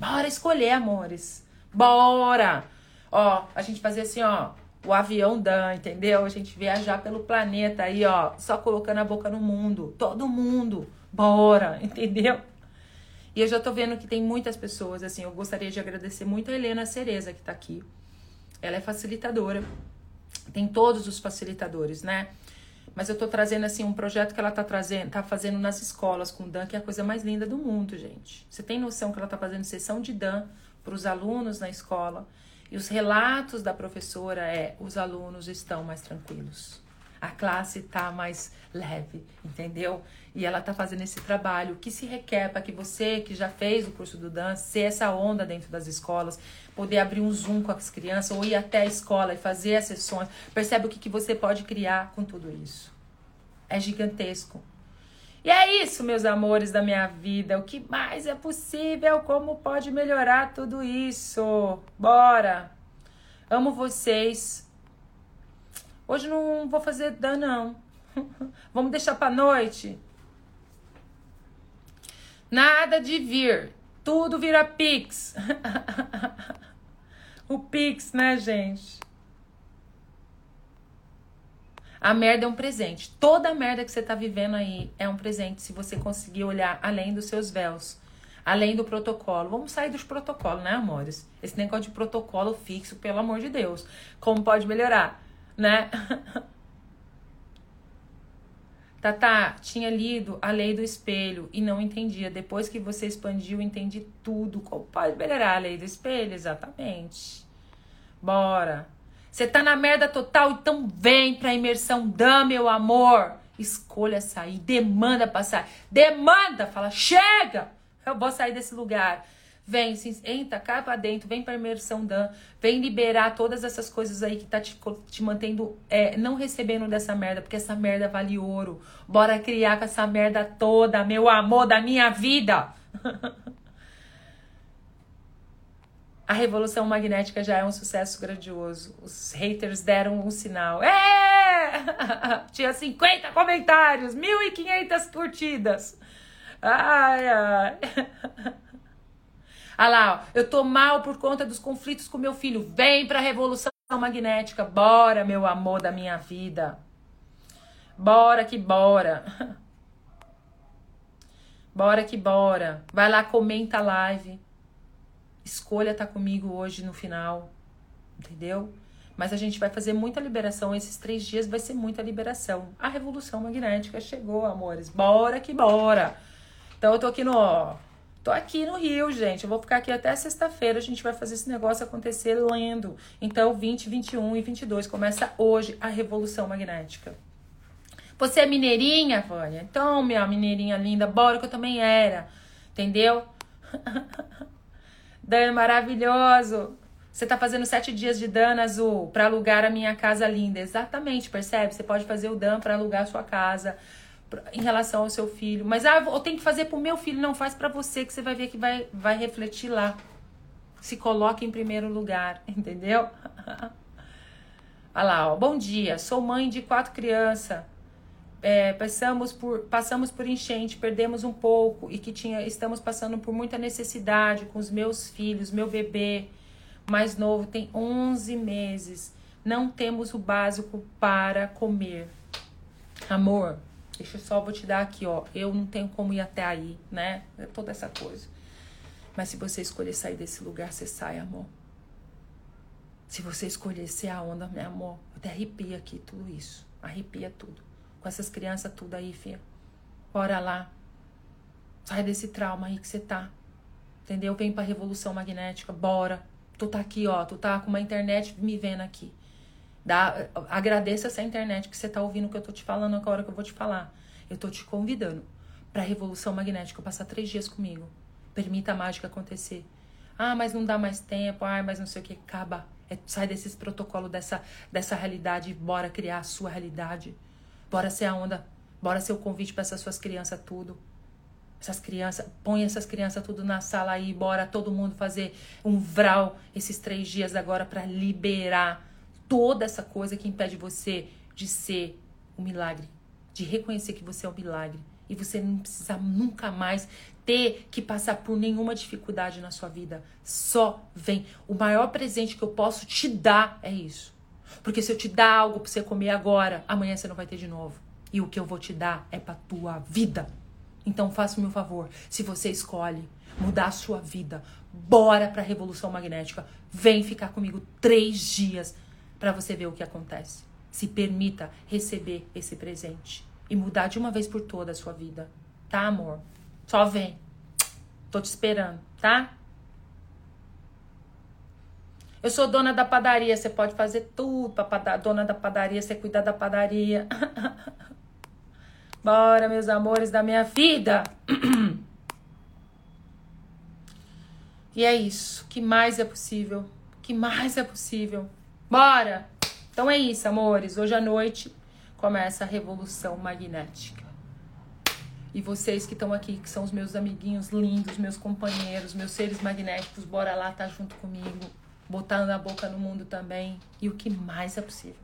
Bora escolher, amores. Bora! Ó, a gente fazer assim, ó, o avião Dan, entendeu? A gente viajar pelo planeta aí, ó, só colocando a boca no mundo. Todo mundo. Bora, entendeu? E eu já tô vendo que tem muitas pessoas, assim, eu gostaria de agradecer muito a Helena Cereza, que tá aqui. Ela é facilitadora. Tem todos os facilitadores, né? Mas eu tô trazendo, assim, um projeto que ela tá trazendo, tá fazendo nas escolas com o Dan, que é a coisa mais linda do mundo, gente. Você tem noção que ela tá fazendo sessão de Dan para os alunos na escola. E os relatos da professora é: os alunos estão mais tranquilos. A classe está mais leve, entendeu? E ela está fazendo esse trabalho. Que se requer para que você, que já fez o curso do Dan, ser essa onda dentro das escolas, poder abrir um Zoom com as crianças ou ir até a escola e fazer as sessões. Percebe o que, que você pode criar com tudo isso? É gigantesco. E é isso, meus amores da minha vida. O que mais é possível? Como pode melhorar tudo isso? Bora! Amo vocês. Hoje não vou fazer dan não. Vamos deixar para noite. Nada de vir. Tudo vira Pix. o Pix, né, gente? A merda é um presente. Toda a merda que você tá vivendo aí é um presente se você conseguir olhar além dos seus véus, além do protocolo. Vamos sair dos protocolos, né, amores? Esse negócio de protocolo fixo, pelo amor de Deus. Como pode melhorar, né? Tata, tinha lido a lei do espelho e não entendia. Depois que você expandiu, entendi tudo. Pode melhorar a lei do espelho? Exatamente. Bora. Você tá na merda total, então vem pra imersão da meu amor. Escolha sair, demanda pra sair. Demanda, fala, chega! Eu vou sair desse lugar. Vem, se, entra, cá pra dentro, vem pra imersão Dan, vem liberar todas essas coisas aí que tá te, te mantendo, é, não recebendo dessa merda, porque essa merda vale ouro. Bora criar com essa merda toda, meu amor da minha vida. a revolução magnética já é um sucesso grandioso. Os haters deram um sinal. É! Tinha 50 comentários, 1.500 curtidas. Ai, ai. Olha lá, ó. eu tô mal por conta dos conflitos com meu filho. Vem pra revolução magnética. Bora, meu amor da minha vida. Bora que bora. Bora que bora. Vai lá, comenta a live. Escolha estar tá comigo hoje no final. entendeu? Mas a gente vai fazer muita liberação. Esses três dias vai ser muita liberação. A revolução magnética chegou, amores. Bora que bora! Então eu tô aqui no. Tô aqui no Rio, gente. Eu vou ficar aqui até sexta-feira. A gente vai fazer esse negócio acontecer lendo. Então, 20, 21 e 22 começa hoje a revolução magnética. Você é mineirinha, Vânia? Então, minha mineirinha linda, bora que eu também era. Entendeu? Dano maravilhoso. Você tá fazendo sete dias de Dan azul para alugar a minha casa linda. Exatamente, percebe? Você pode fazer o Dan para alugar a sua casa em relação ao seu filho. Mas ah, eu tenho que fazer pro meu filho, não faz para você que você vai ver que vai vai refletir lá. Se coloque em primeiro lugar, entendeu? Olha lá, ó. Bom dia, sou mãe de quatro crianças. É, passamos, por, passamos por enchente, perdemos um pouco e que tinha, estamos passando por muita necessidade com os meus filhos, meu bebê mais novo tem 11 meses. Não temos o básico para comer. Amor, deixa eu só vou te dar aqui, ó. Eu não tenho como ir até aí, né? É toda essa coisa. Mas se você escolher sair desse lugar, você sai, amor. Se você escolher ser a onda, meu amor, eu até arrepia aqui tudo isso. Arrepia tudo. Com essas crianças tudo aí, filha. Bora lá. Sai desse trauma aí que você tá. Entendeu? Vem pra revolução magnética. Bora. Tu tá aqui, ó, tu tá com uma internet me vendo aqui. Dá, agradeça essa internet que você tá ouvindo o que eu tô te falando agora que eu vou te falar. Eu tô te convidando pra Revolução Magnética, passar três dias comigo. Permita a mágica acontecer. Ah, mas não dá mais tempo, ah, mas não sei o que. Acaba. É, sai desses protocolos, dessa, dessa realidade bora criar a sua realidade. Bora ser a onda. Bora ser o convite para essas suas crianças tudo. Essas crianças, põe essas crianças tudo na sala aí, bora todo mundo fazer um vral esses três dias agora para liberar toda essa coisa que impede você de ser um milagre, de reconhecer que você é um milagre. E você não precisa nunca mais ter que passar por nenhuma dificuldade na sua vida. Só vem. O maior presente que eu posso te dar é isso. Porque se eu te dar algo para você comer agora, amanhã você não vai ter de novo. E o que eu vou te dar é para tua vida. Então faça-me um favor, se você escolhe mudar a sua vida, bora para a revolução magnética. Vem ficar comigo três dias para você ver o que acontece. Se permita receber esse presente e mudar de uma vez por toda a sua vida, tá, amor? Só vem. Tô te esperando, tá? Eu sou dona da padaria, você pode fazer tudo para dona da padaria, você cuidar da padaria. Bora, meus amores da minha vida. E é isso. O que mais é possível? O que mais é possível? Bora! Então é isso, amores. Hoje à noite começa a revolução magnética. E vocês que estão aqui, que são os meus amiguinhos lindos, meus companheiros, meus seres magnéticos, bora lá, tá junto comigo, botando a boca no mundo também. E o que mais é possível?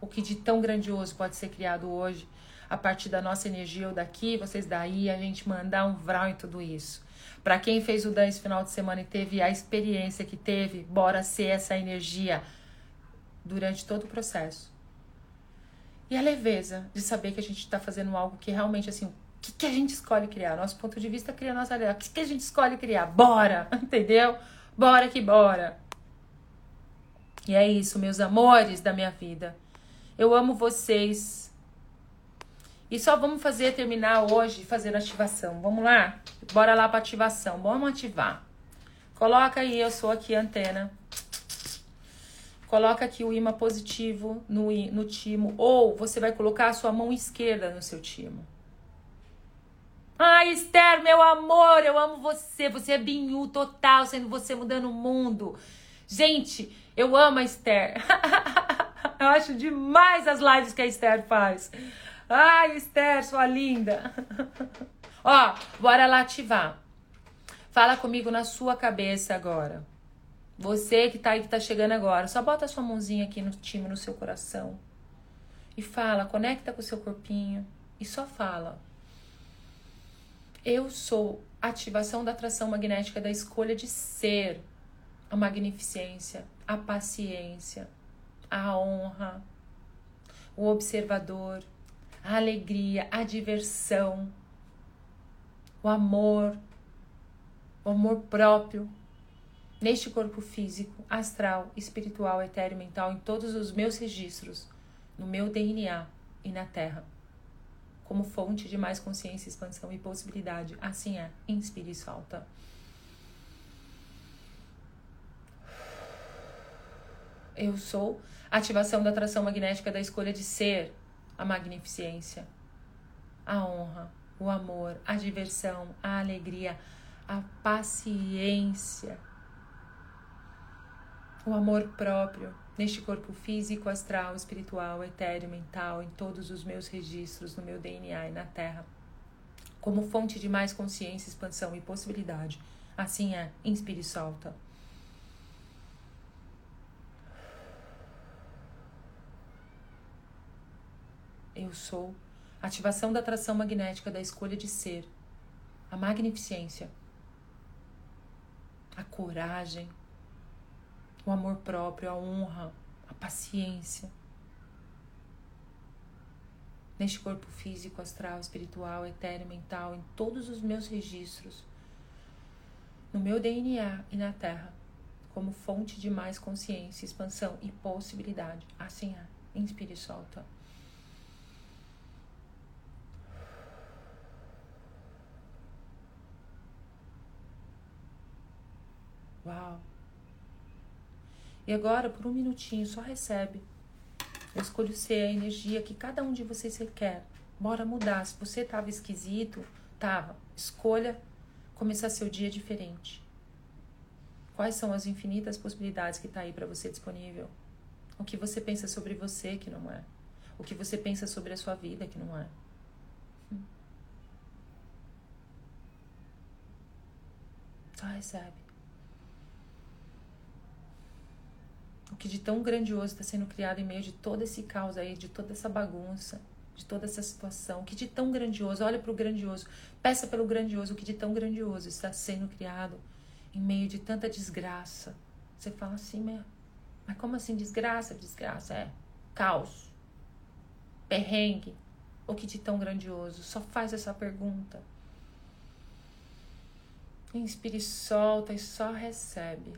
O que de tão grandioso pode ser criado hoje? a partir da nossa energia ou daqui, vocês daí, a gente mandar um vral em tudo isso. Para quem fez o Dan esse final de semana e teve a experiência que teve, bora ser essa energia durante todo o processo. E a leveza de saber que a gente está fazendo algo que realmente, assim, o que, que a gente escolhe criar? Nosso ponto de vista cria nossa realidade. O que, que a gente escolhe criar? Bora! Entendeu? Bora que bora! E é isso, meus amores da minha vida. Eu amo vocês. E só vamos fazer, terminar hoje fazendo ativação. Vamos lá? Bora lá para ativação. Vamos ativar. Coloca aí, eu sou aqui antena. Coloca aqui o imã positivo no, no timo. Ou você vai colocar a sua mão esquerda no seu timo. Ai, Esther, meu amor, eu amo você. Você é binhu total, sendo você mudando o mundo. Gente, eu amo a Esther. eu acho demais as lives que a Esther faz. Ai, Esther, sua linda. Ó, bora lá ativar. Fala comigo na sua cabeça agora. Você que tá aí, que tá chegando agora, só bota a sua mãozinha aqui no time, no seu coração. E fala, conecta com o seu corpinho. E só fala. Eu sou ativação da atração magnética da escolha de ser a magnificência, a paciência, a honra, o observador, a alegria, a diversão, o amor, o amor próprio. Neste corpo físico, astral, espiritual, etéreo, mental, em todos os meus registros, no meu DNA e na Terra, como fonte de mais consciência, expansão e possibilidade. Assim é. Inspire e solta. Eu sou ativação da atração magnética da escolha de ser, a magnificência, a honra, o amor, a diversão, a alegria, a paciência, o amor próprio neste corpo físico, astral, espiritual, etéreo, mental, em todos os meus registros, no meu DNA e na Terra, como fonte de mais consciência, expansão e possibilidade. Assim é, inspire e solta. Eu sou ativação da atração magnética da escolha de ser, a magnificência, a coragem, o amor próprio, a honra, a paciência. Neste corpo físico, astral, espiritual, etéreo, mental, em todos os meus registros, no meu DNA e na Terra, como fonte de mais consciência, expansão e possibilidade. Assim é. Inspire e solta. E agora, por um minutinho, só recebe. Eu escolho ser a energia que cada um de vocês requer. Bora mudar. Se você tava esquisito, tava. Escolha começar seu dia diferente. Quais são as infinitas possibilidades que tá aí para você disponível? O que você pensa sobre você que não é? O que você pensa sobre a sua vida que não é? Hum. Só recebe. O que de tão grandioso está sendo criado em meio de todo esse caos aí, de toda essa bagunça, de toda essa situação, o que de tão grandioso, olha para o grandioso, peça pelo grandioso, o que de tão grandioso está sendo criado em meio de tanta desgraça. Você fala assim, mas, mas como assim desgraça? Desgraça é caos, perrengue, o que de tão grandioso? Só faz essa pergunta. Inspire, solta e só recebe.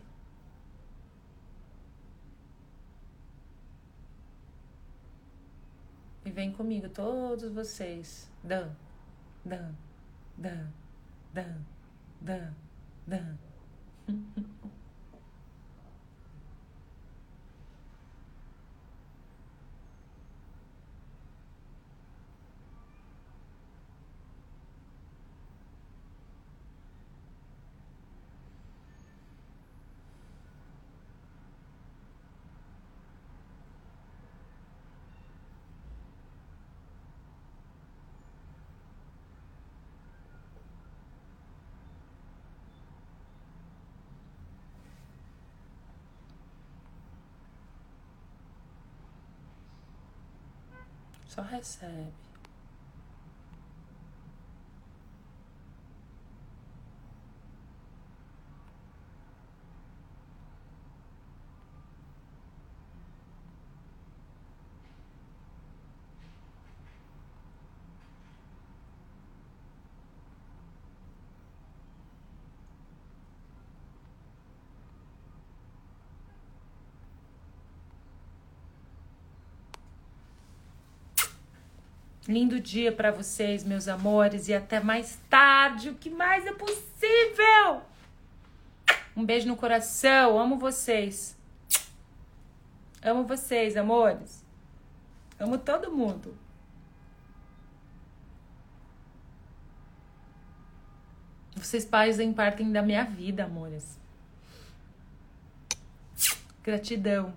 E vem comigo, todos vocês. Dan, dan, dan, dan, dan, dan. Só recebe. Lindo dia para vocês, meus amores, e até mais tarde. O que mais é possível? Um beijo no coração. Amo vocês. Amo vocês, amores. Amo todo mundo. Vocês fazem parte da minha vida, amores. Gratidão.